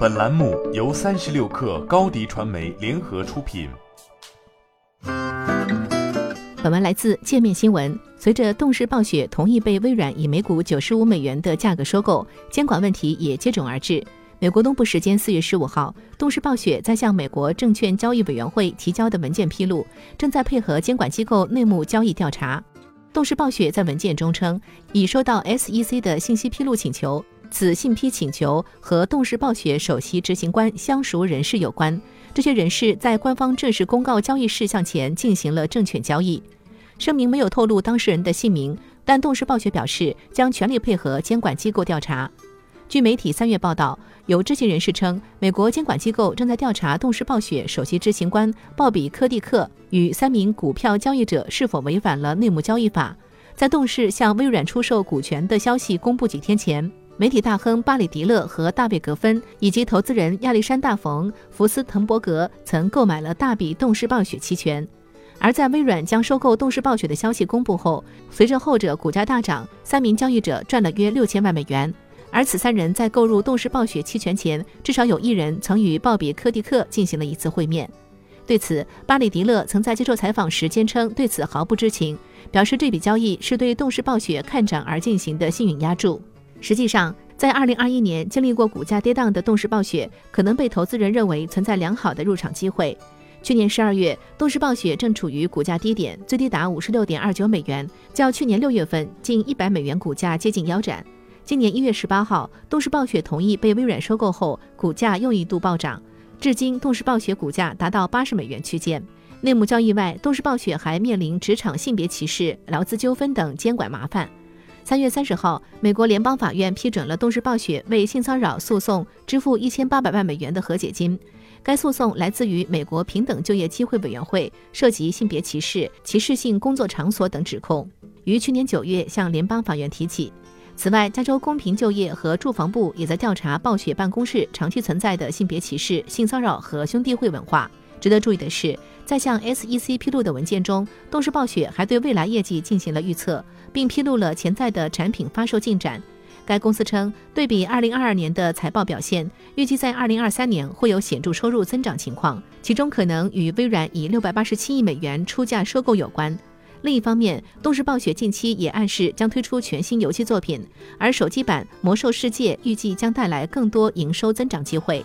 本栏目由三十六氪高低传媒联合出品。本文来自界面新闻。随着动视暴雪同意被微软以每股九十五美元的价格收购，监管问题也接踵而至。美国东部时间四月十五号，动视暴雪在向美国证券交易委员会提交的文件披露，正在配合监管机构内幕交易调查。动视暴雪在文件中称，已收到 SEC 的信息披露请求。此信批请求和动视暴雪首席执行官相熟人士有关，这些人士在官方正式公告交易事项前进行了证券交易。声明没有透露当事人的姓名，但动视暴雪表示将全力配合监管机构调查。据媒体三月报道，有知情人士称，美国监管机构正在调查动视暴雪首席执行官鲍比·科蒂克与三名股票交易者是否违反了内幕交易法。在动视向微软出售股权的消息公布几天前。媒体大亨巴里·迪勒和大卫·格芬以及投资人亚历山大·冯·福斯滕伯格曾购买了大笔动视暴雪期权。而在微软将收购动视暴雪的消息公布后，随着后者股价大涨，三名交易者赚了约六千万美元。而此三人在购入动视暴雪期权前，至少有一人曾与鲍比·科蒂克进行了一次会面。对此，巴里·迪勒曾在接受采访时坚称对此毫不知情，表示这笔交易是对动视暴雪看涨而进行的幸运押注。实际上，在二零二一年经历过股价跌宕的动视暴雪，可能被投资人认为存在良好的入场机会。去年十二月，动视暴雪正处于股价低点，最低达五十六点二九美元，较去年六月份近一百美元股价接近腰斩。今年一月十八号，动视暴雪同意被微软收购后，股价又一度暴涨，至今动视暴雪股价达到八十美元区间。内幕交易外，动视暴雪还面临职场性别歧视、劳资纠纷等监管麻烦。三月三十号，美国联邦法院批准了动视暴雪为性骚扰诉讼支付一千八百万美元的和解金。该诉讼来自于美国平等就业机会委员会，涉及性别歧视、歧视性工作场所等指控，于去年九月向联邦法院提起。此外，加州公平就业和住房部也在调查暴雪办公室长期存在的性别歧视、性骚扰和兄弟会文化。值得注意的是，在向 SEC 披露的文件中，动视暴雪还对未来业绩进行了预测，并披露了潜在的产品发售进展。该公司称，对比2022年的财报表现，预计在2023年会有显著收入增长情况，其中可能与微软以687亿美元出价收购有关。另一方面，动视暴雪近期也暗示将推出全新游戏作品，而手机版《魔兽世界》预计将带来更多营收增长机会。